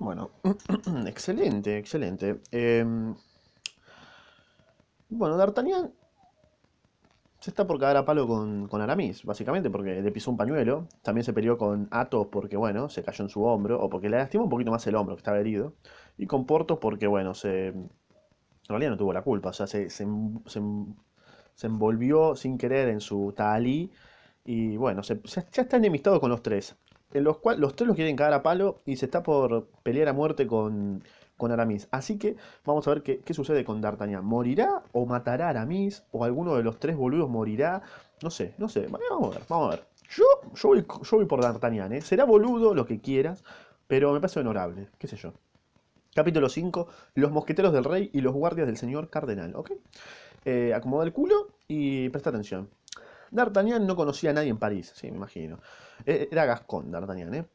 Bueno, excelente, excelente. Em, bueno, D'Artagnan se está por cagar a palo con, con Aramis, básicamente, porque le pisó un pañuelo. También se peleó con Athos porque, bueno, se cayó en su hombro, o porque le lastimó un poquito más el hombro, que estaba herido. Y con Porthos porque, bueno, se, en realidad no tuvo la culpa, o sea, se, se, se, se envolvió sin querer en su talí y bueno, se- ya está enemistado con los tres. En los cuales los tres los quieren cagar a palo y se está por pelear a muerte con, con Aramis. Así que vamos a ver qué, qué sucede con D'Artagnan. ¿Morirá o matará a Aramis? ¿O alguno de los tres boludos morirá? No sé, no sé. Vamos a ver, vamos a ver. Yo, yo, voy, yo voy por D'Artagnan, ¿eh? Será boludo lo que quieras, pero me parece honorable, qué sé yo. Capítulo 5 Los mosqueteros del rey y los guardias del señor cardenal, ¿ok? Eh, acomoda el culo y presta atención. D'Artagnan no conocía a nadie en París, sí, me imagino. Eh, Era Gascón, D'Artagnan, ¿eh?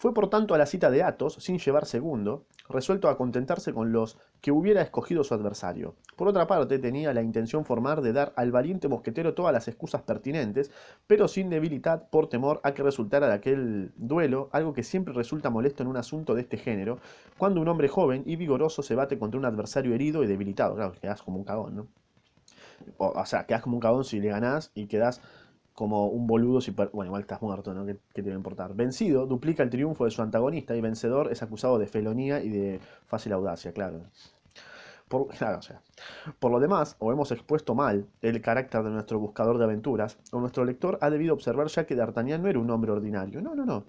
Fue por tanto a la cita de Athos sin llevar segundo, resuelto a contentarse con los que hubiera escogido su adversario. Por otra parte, tenía la intención formar de dar al valiente mosquetero todas las excusas pertinentes, pero sin debilidad por temor a que resultara de aquel duelo algo que siempre resulta molesto en un asunto de este género, cuando un hombre joven y vigoroso se bate contra un adversario herido y debilitado. Claro, quedas como un cagón, ¿no? O, sea, quedas como un cagón si le ganás y quedas como un boludo si... Bueno, igual estás muerto, ¿no? ¿Qué, qué te va a importar? Vencido, duplica el triunfo de su antagonista y vencedor es acusado de felonía y de fácil audacia, claro. Por, claro, o sea. Por lo demás, o hemos expuesto mal el carácter de nuestro buscador de aventuras, o nuestro lector ha debido observar ya que D'Artagnan no era un hombre ordinario. No, no, no.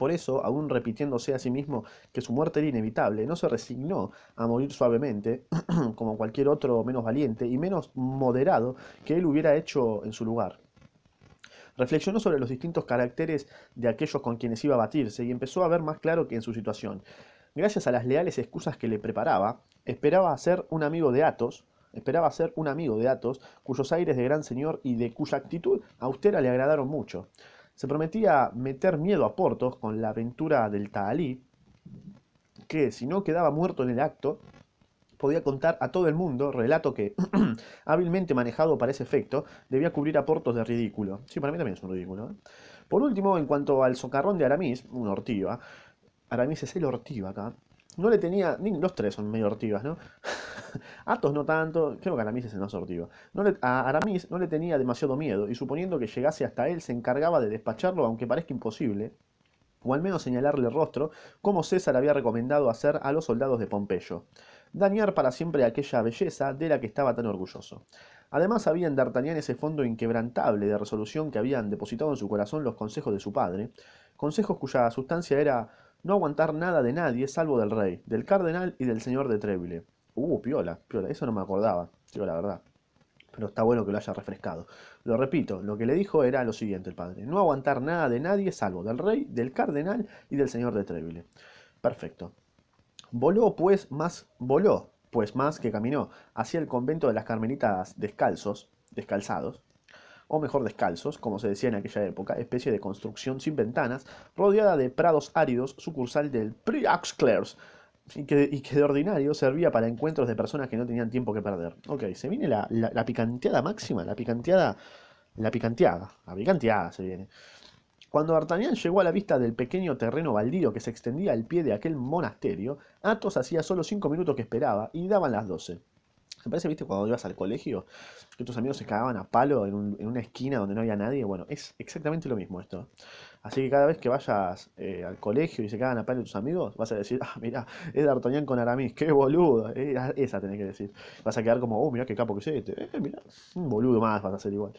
Por eso, aún repitiéndose a sí mismo que su muerte era inevitable, no se resignó a morir suavemente, como cualquier otro menos valiente y menos moderado que él hubiera hecho en su lugar. Reflexionó sobre los distintos caracteres de aquellos con quienes iba a batirse y empezó a ver más claro que en su situación. Gracias a las leales excusas que le preparaba, esperaba ser un amigo de Athos, esperaba ser un amigo de Athos, cuyos aires de gran señor y de cuya actitud austera le agradaron mucho. Se prometía meter miedo a Porthos con la aventura del Tahalí, que si no quedaba muerto en el acto, podía contar a todo el mundo, relato que, hábilmente manejado para ese efecto, debía cubrir a Portos de ridículo. Sí, para mí también es un ridículo. ¿eh? Por último, en cuanto al socarrón de Aramis, un ortiva, Aramis es el ortiva acá, no le tenía, ni los tres son medio ortivas, ¿no? Athos no tanto, creo que Aramis es el más ortiva. No le- a Aramis no le tenía demasiado miedo y suponiendo que llegase hasta él se encargaba de despacharlo aunque parezca imposible, o al menos señalarle el rostro, como César había recomendado hacer a los soldados de Pompeyo. Dañar para siempre aquella belleza de la que estaba tan orgulloso. Además había en D'Artagnan ese fondo inquebrantable de resolución que habían depositado en su corazón los consejos de su padre, consejos cuya sustancia era no aguantar nada de nadie salvo del rey, del cardenal y del señor de Trébile. Uh, piola, piola, eso no me acordaba, digo la verdad pero está bueno que lo haya refrescado. Lo repito, lo que le dijo era lo siguiente el padre, no aguantar nada de nadie salvo del rey, del cardenal y del señor de Trébile. Perfecto. Voló pues más, voló pues más que caminó hacia el convento de las carmelitas descalzos, descalzados, o mejor descalzos, como se decía en aquella época, especie de construcción sin ventanas, rodeada de prados áridos, sucursal del Prix Clairs, y que, y que de ordinario servía para encuentros de personas que no tenían tiempo que perder. Ok, se viene la, la, picanteada máxima, la picanteada, la picanteada, la picanteada se viene. Cuando D'Artagnan llegó a la vista del pequeño terreno baldío que se extendía al pie de aquel monasterio, Athos hacía solo cinco minutos que esperaba y daban las doce. Me parece, viste, cuando ibas al colegio, que tus amigos se cagaban a palo en, un- en una esquina donde no había nadie. Bueno, es exactamente lo mismo esto. Así que cada vez que vayas eh, al colegio y se cagan a palo tus amigos, vas a decir, ah, mirá, es D'Artagnan con Aramis, qué boludo. Eh, esa tenés que decir. Vas a quedar como, oh, mirá qué capo que es este. Eh, mirá, un boludo más vas a ser igual.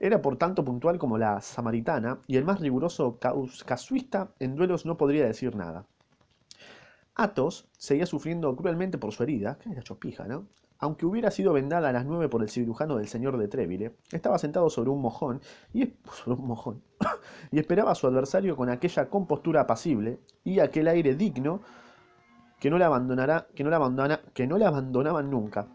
Era por tanto puntual como la samaritana, y el más riguroso casuista en duelos no podría decir nada. Athos seguía sufriendo cruelmente por su herida, que era chopija, ¿no? Aunque hubiera sido vendada a las nueve por el cirujano del señor de Trébile, estaba sentado sobre un mojón y, y esperaba a su adversario con aquella compostura apacible y aquel aire digno que no le abandonará, que no le abandona, que no abandonaban nunca.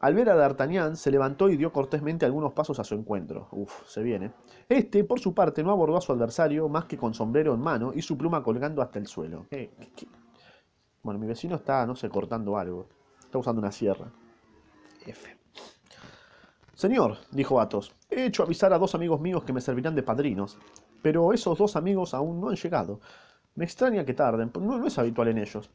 Al ver a D'Artagnan, se levantó y dio cortésmente algunos pasos a su encuentro. Uf, se viene. Este, por su parte, no abordó a su adversario más que con sombrero en mano y su pluma colgando hasta el suelo. ¿Qué- qué- qué? Bueno, mi vecino está, no sé, cortando algo. Está usando una sierra. Señor, dijo Athos, he hecho avisar a dos amigos míos que me servirán de padrinos, pero esos dos amigos aún no han llegado. Me extraña que tarden, no, no es habitual en ellos.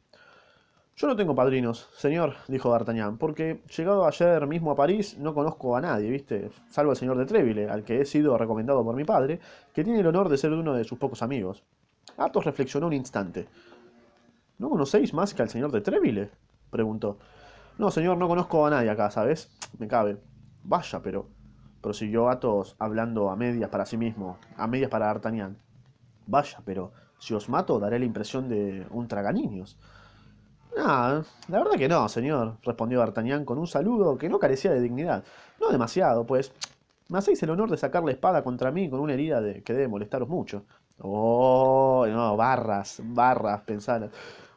Yo no tengo padrinos, señor, dijo D'Artagnan, porque llegado ayer mismo a París no conozco a nadie, ¿viste? Salvo al señor de Treville, al que he sido recomendado por mi padre, que tiene el honor de ser uno de sus pocos amigos. Athos reflexionó un instante. ¿No conocéis más que al señor de Treville? preguntó. No, señor, no conozco a nadie acá, ¿sabes? Me cabe. Vaya, pero... prosiguió Athos hablando a medias para sí mismo, a medias para D'Artagnan. Vaya, pero si os mato daré la impresión de un traganiños. Ah, la verdad que no, señor, respondió D'Artagnan con un saludo que no carecía de dignidad. No demasiado, pues. Me hacéis el honor de sacar la espada contra mí con una herida de que debe molestaros mucho. Oh, no, barras, barras, pensar.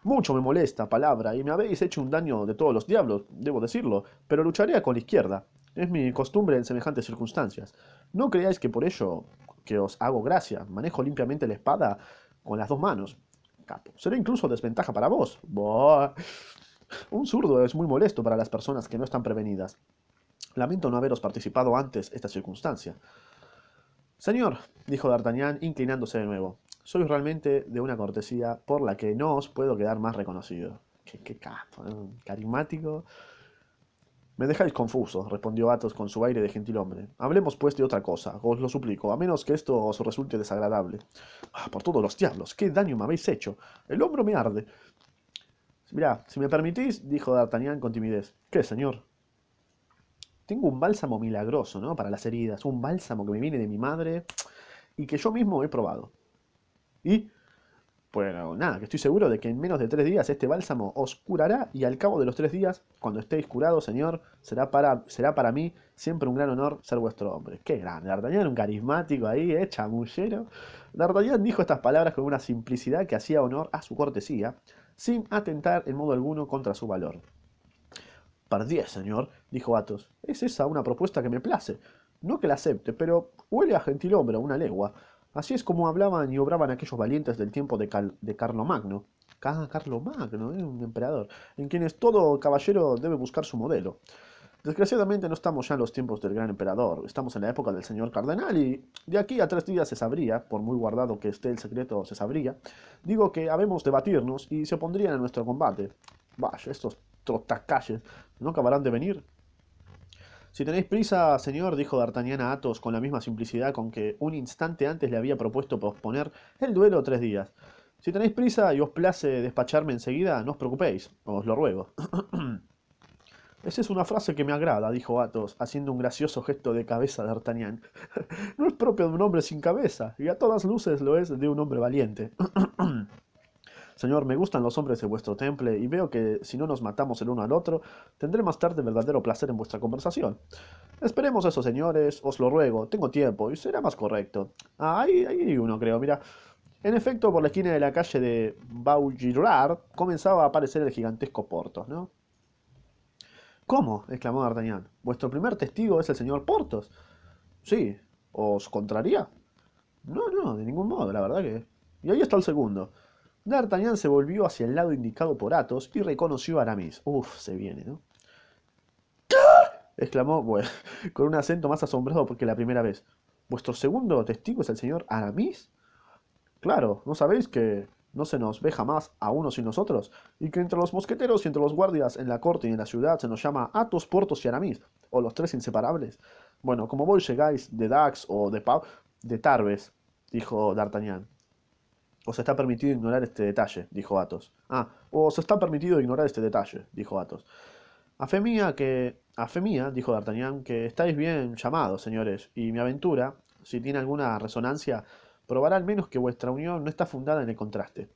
Mucho me molesta, palabra, y me habéis hecho un daño de todos los diablos, debo decirlo, pero lucharé con la izquierda. Es mi costumbre en semejantes circunstancias. No creáis que por ello que os hago gracia, manejo limpiamente la espada con las dos manos. Capo. Será incluso desventaja para vos. Un zurdo es muy molesto para las personas que no están prevenidas. Lamento no haberos participado antes esta circunstancia. Señor, dijo D'Artagnan, inclinándose de nuevo, sois realmente de una cortesía por la que no os puedo quedar más reconocido. Qué, qué capo, carismático. Me dejáis confuso, respondió Athos con su aire de gentilhombre. Hablemos pues de otra cosa, os lo suplico, a menos que esto os resulte desagradable. Ah, por todos los diablos, qué daño me habéis hecho. El hombro me arde. Mirá, si me permitís, dijo D'Artagnan con timidez. ¿Qué, señor? Tengo un bálsamo milagroso, ¿no? Para las heridas, un bálsamo que me viene de mi madre y que yo mismo he probado. ¿Y? Bueno, nada, que estoy seguro de que en menos de tres días este bálsamo os curará y al cabo de los tres días, cuando estéis curado, señor, será para, será para mí siempre un gran honor ser vuestro hombre. Qué grande, D'Artagnan, un carismático ahí, eh, chamullero. D'Artagnan dijo estas palabras con una simplicidad que hacía honor a su cortesía, sin atentar en modo alguno contra su valor. Pardiez, señor, dijo Athos, es esa una propuesta que me place. No que la acepte, pero huele a gentilhombre a una legua. Así es como hablaban y obraban aquellos valientes del tiempo de, Cal de Carlomagno. Ah, Carlomagno, ¿eh? un emperador, en quienes todo caballero debe buscar su modelo. Desgraciadamente no estamos ya en los tiempos del gran emperador, estamos en la época del señor cardenal y de aquí a tres días se sabría, por muy guardado que esté el secreto se sabría, digo que habemos de batirnos y se opondrían a nuestro combate. Vaya, estos trotacalles, ¿no acabarán de venir? Si tenéis prisa, señor, dijo D'Artagnan a Athos con la misma simplicidad con que un instante antes le había propuesto posponer el duelo tres días. Si tenéis prisa y os place despacharme enseguida, no os preocupéis, os lo ruego. Esa es una frase que me agrada, dijo Athos, haciendo un gracioso gesto de cabeza de D'Artagnan. no es propio de un hombre sin cabeza, y a todas luces lo es de un hombre valiente. Señor, me gustan los hombres de vuestro temple y veo que si no nos matamos el uno al otro, tendré más tarde verdadero placer en vuestra conversación. Esperemos eso, señores, os lo ruego, tengo tiempo y será más correcto. Ah, ahí, hay uno, creo, mira. En efecto, por la esquina de la calle de Vaugirard comenzaba a aparecer el gigantesco Portos, ¿no? ¿Cómo? exclamó D'Artagnan. ¿Vuestro primer testigo es el señor Portos? Sí. ¿Os contraría? No, no, de ningún modo, la verdad que... Y ahí está el segundo. D'Artagnan se volvió hacia el lado indicado por Athos y reconoció a Aramis. Uf, se viene, ¿no? exclamó bueno, con un acento más asombrado que la primera vez. ¿Vuestro segundo testigo es el señor Aramis? Claro, ¿no sabéis que no se nos ve jamás a uno sin nosotros? Y que entre los mosqueteros y entre los guardias en la corte y en la ciudad se nos llama Athos, Portos y Aramis, o los tres inseparables. Bueno, como vos llegáis de Dax o de Pau, de Tarbes, dijo D'Artagnan. Os está permitido ignorar este detalle, dijo Athos. Ah, os está permitido ignorar este detalle, dijo Athos. A fe mía que... A fe mía, dijo D'Artagnan, que estáis bien llamados, señores, y mi aventura, si tiene alguna resonancia, probará al menos que vuestra unión no está fundada en el contraste.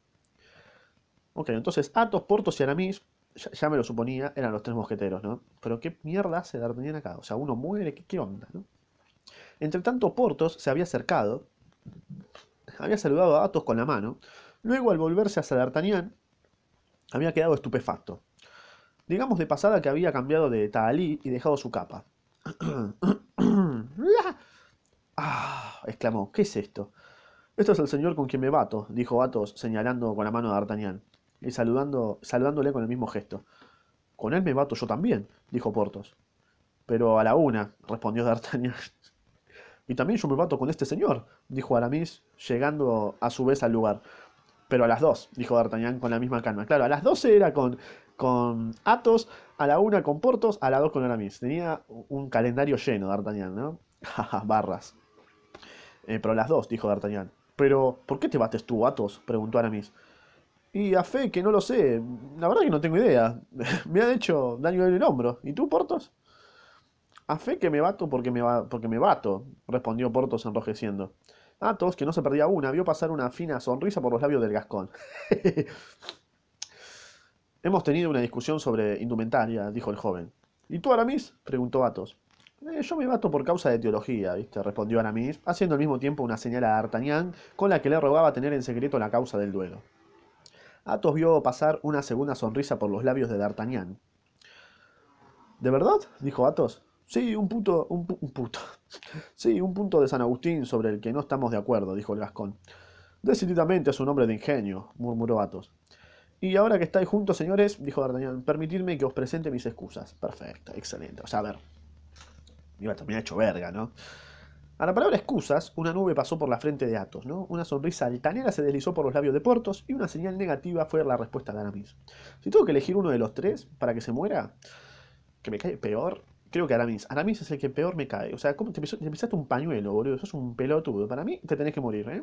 Ok, entonces Athos, Portos y Aramis, ya, me lo suponía, eran los tres mosqueteros, ¿no? Pero qué mierda hace D'Artagnan acá, o sea, uno muere, ¿qué, qué onda, no? Entre tanto, Portos se había acercado había saludado a Athos con la mano. Luego, al volverse hacia D'Artagnan, había quedado estupefacto. Digamos de pasada que había cambiado de tahalí y dejado su capa. ¡Ah! exclamó. ¿Qué es esto? Esto es el señor con quien me bato, dijo Athos, señalando con la mano a D'Artagnan, y saludando, saludándole con el mismo gesto. Con él me bato yo también, dijo Portos. Pero a la una, respondió D'Artagnan. Y también yo me bato con este señor, dijo Aramis, llegando a su vez al lugar. Pero a las dos, dijo D'Artagnan con la misma calma. Claro, a las 12 era con, con Athos, a la una con Portos, a las dos con Aramis. Tenía un calendario lleno, D'Artagnan, ¿no? Barras. Eh, pero a las dos, dijo D'Artagnan. Pero, ¿por qué te bates tú, Athos? preguntó Aramis. Y a fe que no lo sé. La verdad que no tengo idea. me ha hecho daño en el hombro. ¿Y tú, Portos? A fe que me bato porque me, porque me bato, respondió Portos enrojeciendo. Athos, que no se perdía una, vio pasar una fina sonrisa por los labios del gascón. Hemos tenido una discusión sobre indumentaria, dijo el joven. ¿Y tú, Aramis? preguntó Athos. Eh, yo me bato por causa de teología, ¿viste? respondió Aramis, haciendo al mismo tiempo una señal a D'Artagnan con la que le rogaba tener en secreto la causa del duelo. Athos vio pasar una segunda sonrisa por los labios de D'Artagnan. ¿De verdad? dijo Athos. Sí, un punto, un, puto. Sí, un punto de San Agustín sobre el que no estamos de acuerdo, dijo el gascón. Decididamente es un hombre de ingenio, murmuró Athos. Y ahora que estáis juntos, señores, dijo D'Artagnan, permitidme que os presente mis excusas. Perfecto, excelente. O sea, a ver, me iba a terminar hecho verga, ¿no? A la palabra excusas, una nube pasó por la frente de Athos, ¿no? Una sonrisa altanera se deslizó por los labios de Portos y una señal negativa fue la respuesta de Aramis. Si tengo que elegir uno de los tres para que se muera, que me cae peor, Creo que Aramis. Aramis es el que peor me cae. O sea, ¿cómo te, pisaste un pañuelo, boludo? Sos un pelotudo. Para mí te tenés que morir, ¿eh?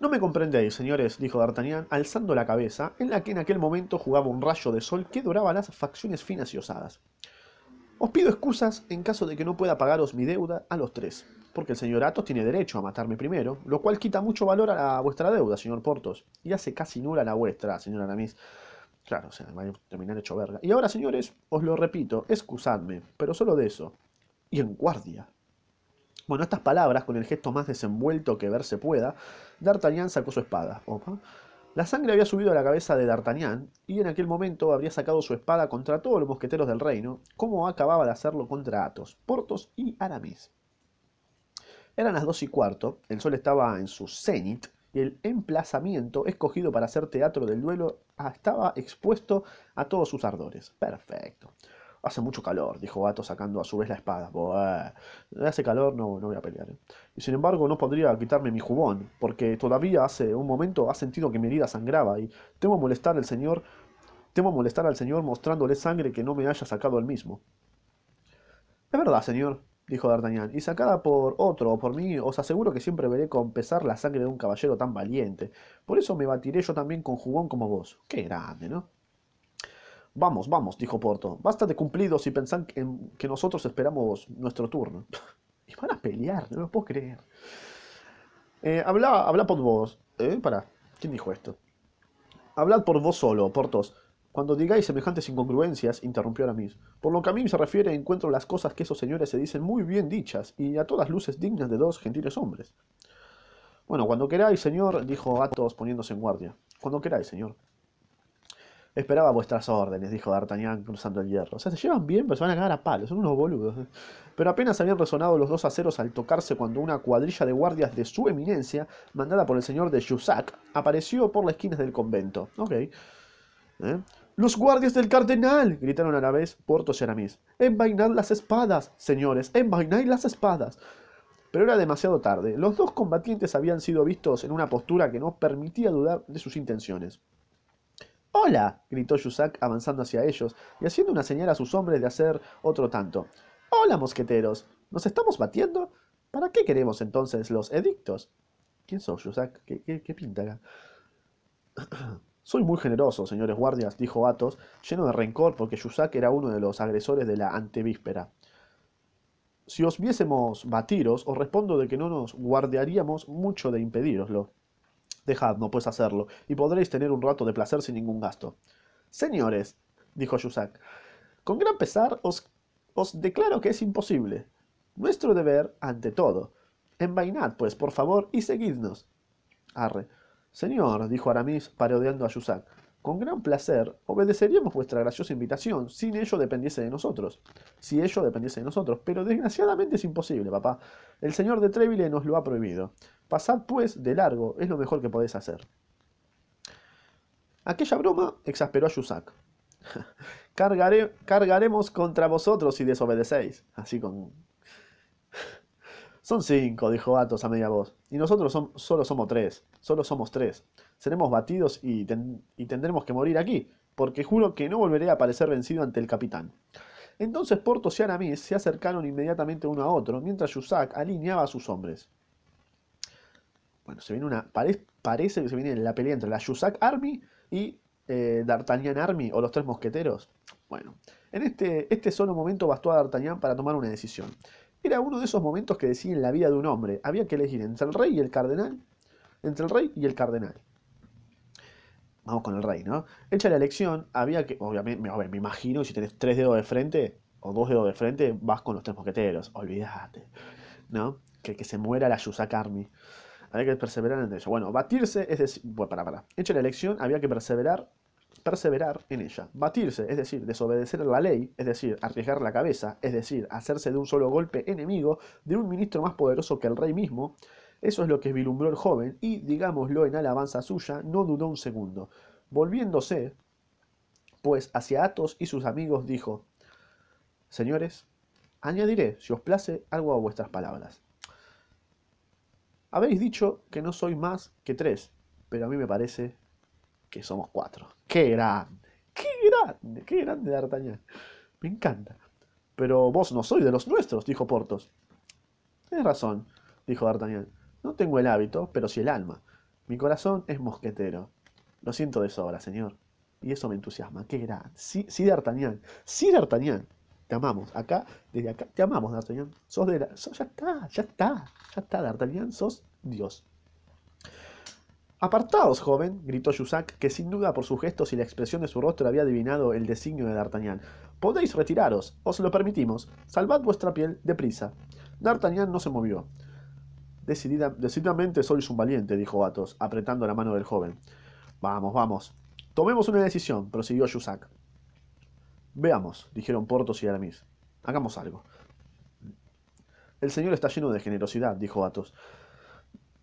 No me comprendéis, señores, dijo D'Artagnan, alzando la cabeza, en la que en aquel momento jugaba un rayo de sol que doraba las facciones finas y osadas. Os pido excusas en caso de que no pueda pagaros mi deuda a los tres, porque el señor Athos tiene derecho a matarme primero, lo cual quita mucho valor a vuestra deuda, señor Portos, y hace casi nula la vuestra, señor Aramis. Claro, o sea, va a terminar hecho verga. Y ahora, señores, os lo repito, excusadme, pero solo de eso. Y en guardia. Bueno, estas palabras, con el gesto más desenvuelto que verse pueda, D'Artagnan sacó su espada. Opa. La sangre había subido a la cabeza de D'Artagnan, y en aquel momento habría sacado su espada contra todos los mosqueteros del reino, como acababa de hacerlo contra Athos, Portos y Aramis. Eran las dos y cuarto, el sol estaba en su cenit, el emplazamiento escogido para hacer teatro del duelo estaba expuesto a todos sus ardores. Perfecto. Hace mucho calor, dijo Gato sacando a su vez la espada. Buah, hace calor, no, no voy a pelear. Y sin embargo no podría quitarme mi jubón, porque todavía hace un momento ha sentido que mi herida sangraba y temo molestar al señor, temo molestar al señor mostrándole sangre que no me haya sacado el mismo. Es verdad, señor, dijo D'Artagnan, y sacada por otro o por mí, os aseguro que siempre veré con pesar la sangre de un caballero tan valiente. Por eso me batiré yo también con jugón como vos. Qué grande, ¿no? Vamos, vamos, dijo Porto. Basta de cumplidos y pensad en que nosotros esperamos nuestro turno. y van a pelear, no lo puedo creer. Eh, habla, habla por vos. ¿Eh? Para. ¿Quién dijo esto? Hablad por vos solo, Portos. Cuando digáis semejantes incongruencias, interrumpió Aramis, por lo que a mí se refiere encuentro las cosas que esos señores se dicen muy bien dichas y a todas luces dignas de dos gentiles hombres. Bueno, cuando queráis, señor, dijo Athos poniéndose en guardia. Cuando queráis, señor. Esperaba vuestras órdenes, dijo D'Artagnan cruzando el hierro. O sea, se llevan bien, pero se van a cagar a palos, son unos boludos. Pero apenas habían resonado los dos aceros al tocarse cuando una cuadrilla de guardias de su eminencia, mandada por el señor de Jussac, apareció por las esquinas del convento. Ok. ¿Eh? ¡Los guardias del cardenal! gritaron a la vez Portos y Aramis. ¡Envainad las espadas, señores! ¡Envainad las espadas! Pero era demasiado tarde. Los dos combatientes habían sido vistos en una postura que no permitía dudar de sus intenciones. ¡Hola! gritó Jussac avanzando hacia ellos y haciendo una señal a sus hombres de hacer otro tanto. ¡Hola, mosqueteros! ¿Nos estamos batiendo? ¿Para qué queremos entonces los edictos? ¿Quién sos? ¿Qué, qué, qué pinta acá? Soy muy generoso, señores guardias, dijo Athos, lleno de rencor porque Jussac era uno de los agresores de la antevíspera. Si os viésemos batiros, os respondo de que no nos guardaríamos mucho de impediroslo. Dejadnos, pues, hacerlo, y podréis tener un rato de placer sin ningún gasto. Señores, dijo Jussac, con gran pesar os, os declaro que es imposible. Nuestro deber, ante todo. Envainad, pues, por favor, y seguidnos. Arre. Señor, dijo Aramis, parodiando a Jussac, con gran placer obedeceríamos vuestra graciosa invitación, sin ello dependiese de nosotros. Si ello dependiese de nosotros, pero desgraciadamente es imposible, papá. El señor de Treville nos lo ha prohibido. Pasad, pues, de largo, es lo mejor que podéis hacer. Aquella broma exasperó a Jussac. cargaremos contra vosotros si desobedecéis. Así con... Son cinco, dijo Athos a media voz, y nosotros solo somos tres. Solo somos tres. Seremos batidos y, y tendremos que morir aquí, porque juro que no volveré a parecer vencido ante el capitán. Entonces Portos y Aramis se acercaron inmediatamente uno a otro, mientras Jussac alineaba a sus hombres. Bueno, se viene una. parece que se viene la pelea entre la Jussac Army y eh, D'Artagnan Army o los tres mosqueteros. Bueno, en este, este solo momento bastó a D'Artagnan para tomar una decisión. Era uno de esos momentos que deciden la vida de un hombre. Había que elegir entre el rey y el cardenal. Entre el rey y el cardenal. Vamos con el rey, ¿no? Hecha la elección, había que. Obviamente, me, me imagino, si tenés tres dedos de frente o dos dedos de frente, vas con los tres mosqueteros. Olvídate, ¿no? Que, que se muera la Yusak Army. Había que perseverar en eso. Bueno, batirse es decir. Bueno, para, para. Hecha la elección, había que perseverar perseverar en ella. Batirse, es decir, desobedecer la ley, es decir, arriesgar la cabeza, es decir, hacerse de un solo golpe enemigo de un ministro más poderoso que el rey mismo, eso es lo que vislumbró el joven y, digámoslo en alabanza suya, no dudó un segundo. Volviéndose, pues, hacia Athos y sus amigos, dijo, Señores, añadiré, si os place, algo a vuestras palabras. Habéis dicho que no soy más que tres, pero a mí me parece que somos cuatro. ¡Qué grande! ¡Qué grande! ¡Qué grande D'Artagnan! Me encanta. Pero vos no sois de los nuestros, dijo Portos. Tienes razón, dijo D'Artagnan. No tengo el hábito, pero sí el alma. Mi corazón es mosquetero. Lo siento de sobra, señor. Y eso me entusiasma. ¡Qué grande! Sí, sí D'Artagnan. Sí, D'Artagnan. Te amamos. Acá, desde acá, te amamos, D'Artagnan. Sos de la... ya está, ya está. Ya está, D'Artagnan. Sos Dios. Apartaos, joven, gritó Jussac, que sin duda por sus gestos y la expresión de su rostro había adivinado el designio de D'Artagnan. Podéis retiraros, os lo permitimos. Salvad vuestra piel, deprisa. D'Artagnan no se movió. Decididamente sois un valiente, dijo Athos, apretando la mano del joven. Vamos, vamos. Tomemos una decisión, prosiguió Jussac. Veamos, dijeron Portos y Aramis. Hagamos algo. El señor está lleno de generosidad, dijo Athos.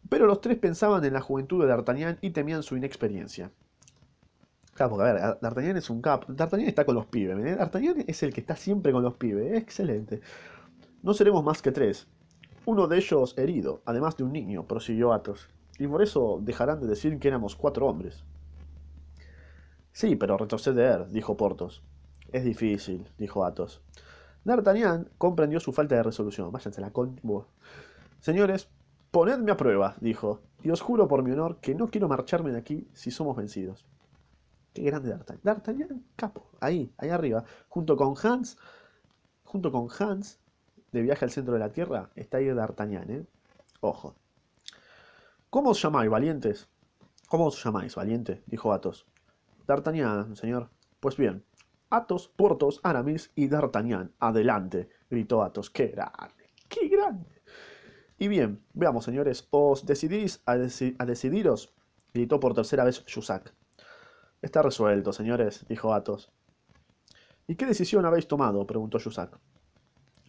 Pero los tres pensaban en la juventud de D'Artagnan y temían su inexperiencia. Claro, porque a ver, D'Artagnan es un cap. D'Artagnan está con los pibes. ¿eh? D'Artagnan es el que está siempre con los pibes. excelente. No seremos más que tres. Uno de ellos herido, además de un niño, prosiguió Athos. Y por eso dejarán de decir que éramos cuatro hombres. Sí, pero retroceder, dijo Portos. Es difícil, dijo Athos. D'Artagnan comprendió su falta de resolución. Váyanse la con... Señores, Ponedme a prueba, dijo, y os juro por mi honor que no quiero marcharme de aquí si somos vencidos. Qué grande D'Artagnan. D'Artagnan, capo, ahí, ahí arriba, junto con Hans, junto con Hans, de viaje al centro de la Tierra, está ahí D'Artagnan, ¿eh? Ojo. ¿Cómo os llamáis, valientes? ¿Cómo os llamáis, valiente? dijo Athos. D'Artagnan, señor. Pues bien, Athos, Portos, Aramis y D'Artagnan. Adelante, gritó Athos. ¡Qué grande! ¡Qué grande! Y bien, veamos, señores, ¿os decidís a, decidiros? gritó por tercera vez Jussac. Está resuelto, señores, dijo Athos. ¿Y qué decisión habéis tomado? preguntó Jussac.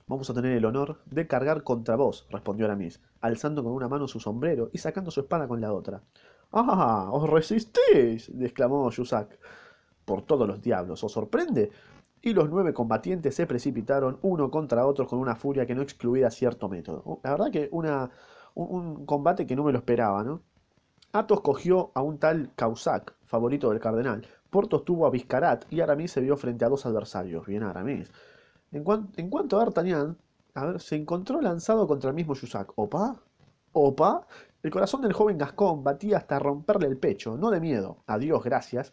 Vamos a tener el honor de cargar contra vos, respondió Aramis, alzando con una mano su sombrero y sacando su espada con la otra. ¡Ah! ¡Os resistís! exclamó Jussac. Por todos los diablos, ¿os sorprende? y los nueve combatientes se precipitaron uno contra otro con una furia que no excluía cierto método. La verdad que un, combate que no me lo esperaba, ¿no? Athos cogió a un tal Causac, favorito del cardenal. Portos tuvo a Viscarat y Aramis se vio frente a dos adversarios. Bien Aramis. En, cuanto a D'Artagnan, a ver, se encontró lanzado contra el mismo Jussac. ¿Opa? ¿Opa? El corazón del joven Gascón batía hasta romperle el pecho, no de miedo, a Dios gracias,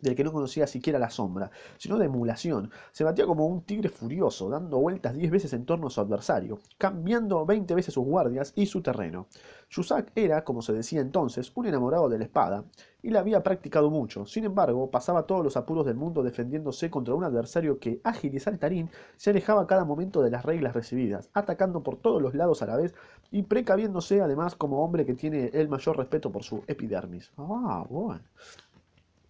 del que no conocía siquiera la sombra, sino de emulación. Se batía como un tigre furioso, dando vueltas diez veces en torno a su adversario, cambiando veinte veces sus guardias y su terreno. Jussac era, como se decía entonces, un enamorado de la espada, y la había practicado mucho. Sin embargo, pasaba todos los apuros del mundo defendiéndose contra un adversario que, ágil y saltarín, se alejaba cada momento de las reglas recibidas, atacando por todos los lados a la vez y precaviéndose además como hombre que tiene el mayor respeto por su epidermis. Ah, bueno.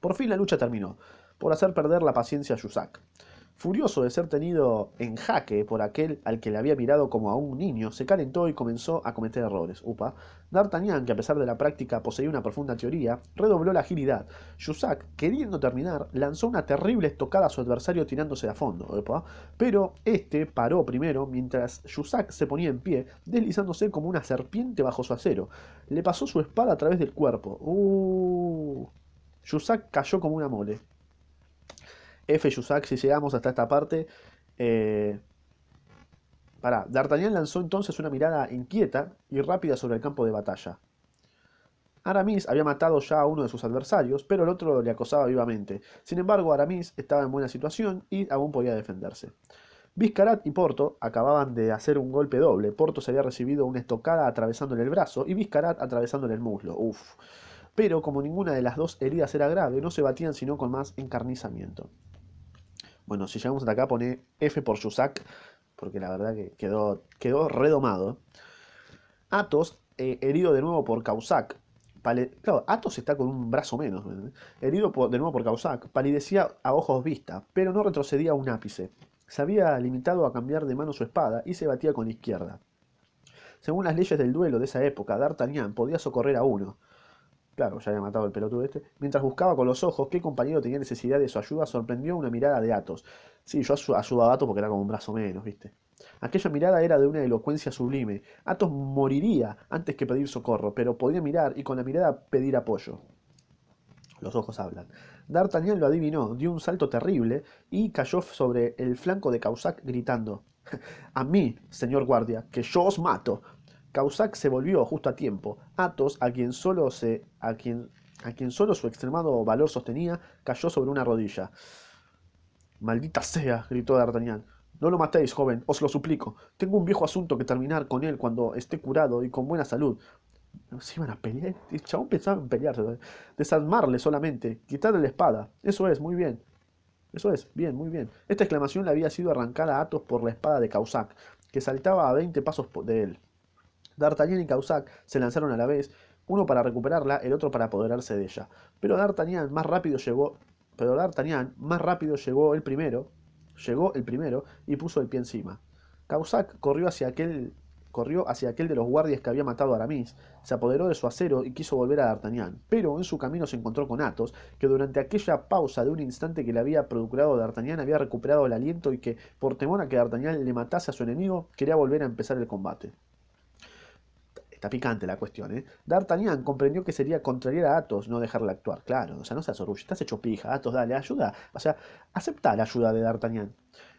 Por fin la lucha terminó, por hacer perder la paciencia a Jussac. Furioso de ser tenido en jaque por aquel al que le había mirado como a un niño, se calentó y comenzó a cometer errores. Upa. D'Artagnan, que a pesar de la práctica poseía una profunda teoría, redobló la agilidad. Jussac, queriendo terminar, lanzó una terrible estocada a su adversario tirándose a fondo. Pero este paró primero mientras Jussac se ponía en pie, deslizándose como una serpiente bajo su acero. Le pasó su espada a través del cuerpo. Uh. Jussac cayó como una mole. F. Jussac, si llegamos hasta esta parte. Eh, Pará, D'Artagnan lanzó entonces una mirada inquieta y rápida sobre el campo de batalla. Aramis había matado ya a uno de sus adversarios, pero el otro le acosaba vivamente. Sin embargo, Aramis estaba en buena situación y aún podía defenderse. Viscarat y Porto acababan de hacer un golpe doble. Porto se había recibido una estocada atravesándole el brazo y Viscarat atravesándole el muslo. Uf. Pero como ninguna de las dos heridas era grave, no se batían sino con más encarnizamiento. Bueno, si llegamos hasta acá, pone F por Jussac, porque la verdad que quedó, quedó redomado. Athos, eh, herido de nuevo por Causac. Claro, Athos está con un brazo menos. Herido de nuevo por Causac, palidecía a ojos vista, pero no retrocedía un ápice. Se había limitado a cambiar de mano su espada y se batía con la izquierda. Según las leyes del duelo de esa época, D'Artagnan podía socorrer a uno, Claro, ya había matado el pelotudo este. Mientras buscaba con los ojos qué compañero tenía necesidad de su ayuda, sorprendió una mirada de Athos. Sí, yo ayudaba a Athos porque era como un brazo menos, ¿viste? Aquella mirada era de una elocuencia sublime. Athos moriría antes que pedir socorro, pero podía mirar y con la mirada pedir apoyo. Los ojos hablan. D'Artagnan lo adivinó, dio un salto terrible y cayó sobre el flanco de Causac gritando: A mí, señor guardia, que yo os mato. Causac se volvió justo a tiempo. Athos, a quien solo se, a quien, a quien solo su extremado valor sostenía, cayó sobre una rodilla. Maldita sea, gritó D'Artagnan. No lo matéis, joven, os lo suplico. Tengo un viejo asunto que terminar con él cuando esté curado y con buena salud. Se iban a pelear. El chabón pensaba en pelearse. Desarmarle solamente. Quitarle la espada. Eso es, muy bien. Eso es, bien, muy bien. Esta exclamación le había sido arrancada a Athos por la espada de Causac, que saltaba a veinte pasos de él. D'Artagnan y Causac se lanzaron a la vez, uno para recuperarla, el otro para apoderarse de ella. Pero D'Artagnan más rápido llegó, pero D'Artagnan más rápido llegó el primero, llegó el primero y puso el pie encima. Causac corrió hacia aquel corrió hacia aquel de los guardias que había matado a Aramis, se apoderó de su acero y quiso volver a D'Artagnan, pero en su camino se encontró con Athos, que durante aquella pausa de un instante que le había procurado D'Artagnan había recuperado el aliento y que, por temor a que D'Artagnan le matase a su enemigo, quería volver a empezar el combate picante la cuestión, ¿eh? D'Artagnan comprendió que sería contrariar a Athos no dejarle actuar, claro, o sea, no seas orgullo, estás hecho pija, Athos, dale, ayuda, o sea, acepta la ayuda de D'Artagnan.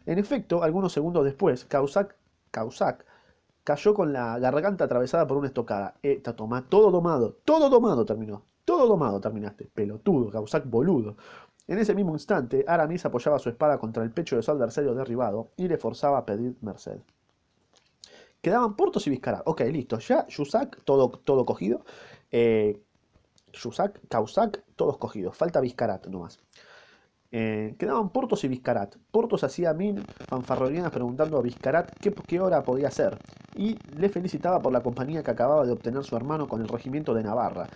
En efecto, algunos segundos después, Causac, cayó con la garganta atravesada por una estocada. Eh, toma, todo domado, todo domado terminó, todo domado terminaste, pelotudo, Causac boludo. En ese mismo instante, Aramis apoyaba su espada contra el pecho de adversario derribado y le forzaba a pedir merced. Quedaban Portos y Vizcarat. Ok, listo. Ya Yusak, todo, todo cogido. Eh, Yusak, Causac, todos cogidos. Falta Vizcarat nomás. Eh, quedaban Portos y Vizcarat. Portos hacía mil fanfarroneadas preguntando a Vizcarat qué, qué, hora podía ser. Y le felicitaba por la compañía que acababa de obtener su hermano con el regimiento de Navarra.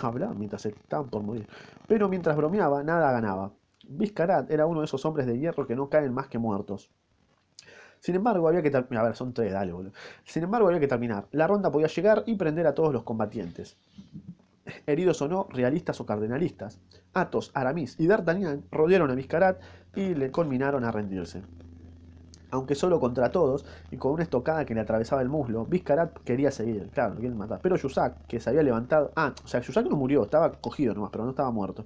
Hablaba mientras estaban por morir. Pero mientras bromeaba, nada ganaba. Vizcarat era uno de esos hombres de hierro que no caen más que muertos. Sin embargo, había que terminar. Sin embargo, había que terminar. La ronda podía llegar y prender a todos los combatientes. Heridos o no, realistas o cardenalistas. Athos, Aramis y D'Artagnan rodearon a Viscarat y le culminaron a rendirse. Aunque solo contra todos y con una estocada que le atravesaba el muslo, Viscarat quería seguir, claro, lo quieren matar. Pero Jussac, que se había levantado. Ah, o sea, Jussac no murió, estaba cogido nomás, pero no estaba muerto.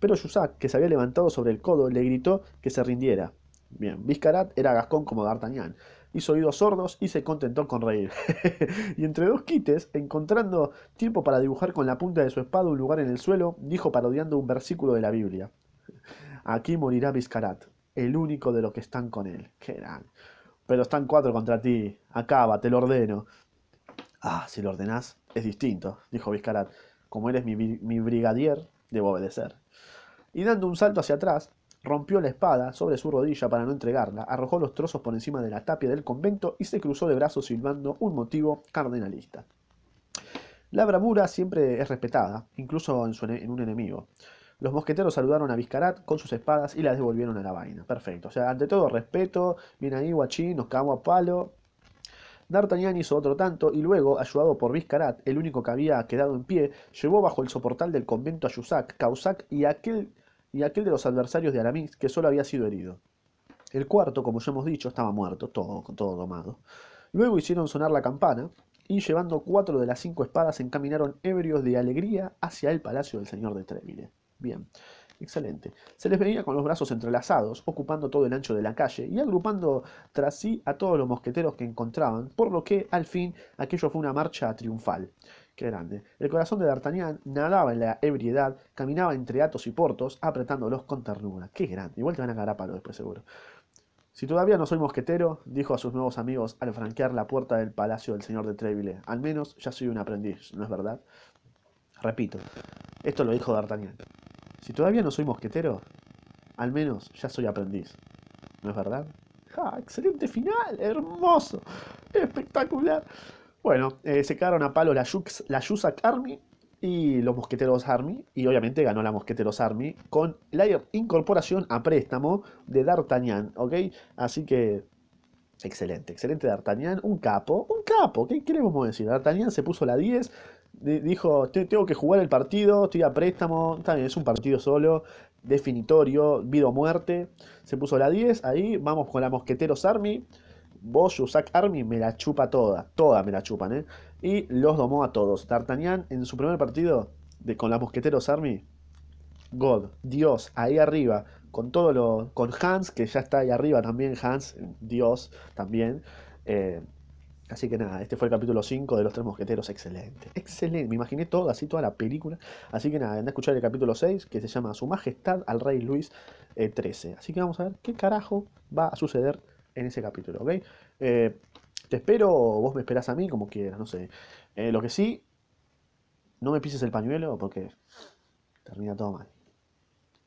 Pero Jussac, que se había levantado sobre el codo, le gritó que se rindiera. Bien, Viscarat era gascón como D'Artagnan. Hizo oídos sordos y se contentó con reír. y entre dos quites, encontrando tiempo para dibujar con la punta de su espada un lugar en el suelo, dijo parodiando un versículo de la Biblia. Aquí morirá Viscarat, el único de los que están con él. Qué gran. Pero están cuatro contra ti. Acaba, te lo ordeno. Ah, si lo ordenás, es distinto, dijo Viscarat. Como eres mi, mi brigadier, debo obedecer. Y dando un salto hacia atrás, rompió la espada sobre su rodilla para no entregarla, arrojó los trozos por encima de la tapia del convento y se cruzó de brazos silbando un motivo cardenalista. La bravura siempre es respetada, incluso en, un enemigo. Los mosqueteros saludaron a Viscarat con sus espadas y las devolvieron a la vaina. Perfecto. O sea, ante todo, respeto. Viene ahí, guachín, nos cagamos a palo. D'Artagnan hizo otro tanto y luego, ayudado por Viscarat, el único que había quedado en pie, llevó bajo el soportal del convento a Jussac, Causac y aquel, y aquel de los adversarios de Aramis que solo había sido herido. El cuarto, como ya hemos dicho, estaba muerto, todo, todo domado. Luego hicieron sonar la campana y llevando cuatro de las cinco espadas encaminaron ebrios de alegría hacia el palacio del señor de Treville. Bien, excelente. Se les veía con los brazos entrelazados, ocupando todo el ancho de la calle y agrupando tras sí a todos los mosqueteros que encontraban, por lo que, al fin, aquello fue una marcha triunfal. Qué grande. El corazón de D'Artagnan nadaba en la ebriedad, caminaba entre Atos y Portos, apretándolos con ternura. Qué grande. Igual te van a cagar a palo después, seguro. Si todavía no soy mosquetero, dijo a sus nuevos amigos al franquear la puerta del palacio del señor de Treville, al menos ya soy un aprendiz, ¿no es verdad? Repito, esto lo dijo D'Artagnan. Si todavía no soy mosquetero, al menos ya soy aprendiz. ¿No es verdad? ¡Ja! ¡Excelente final! ¡Hermoso! ¡Espectacular! Bueno, eh, se quedaron a palo la, Yux, la Army y los Mosqueteros Army. Y obviamente ganó la Mosqueteros Army con la incorporación a préstamo de D'Artagnan. ¿Ok? Así que Excelente, excelente D'Artagnan, un capo, un capo, ¿qué queremos decir? D'Artagnan se puso la 10, dijo, tengo que jugar el partido, estoy a préstamo, también es un partido solo, definitorio, vida o muerte. Se puso la 10, ahí vamos con la Mosqueteros Army. Vos, Yusak Army, me la chupa toda, toda me la chupan, ¿eh? Y los domó a todos. D'Artagnan en su primer partido de, con la Mosqueteros Army, God, Dios, ahí arriba, con todo lo. con Hans, que ya está ahí arriba también, Hans, Dios también. Eh, Así que nada, este fue el capítulo 5 de Los Tres Mosqueteros. Excelente, excelente. Me imaginé todo, así toda la película. Así que nada, anda a escuchar el capítulo 6 que se llama Su Majestad al Rey Luis XIII. Eh, así que vamos a ver qué carajo va a suceder en ese capítulo, ¿ok? Eh, te espero, vos me esperás a mí, como quieras, no sé. Eh, lo que sí, no me pises el pañuelo porque termina todo mal.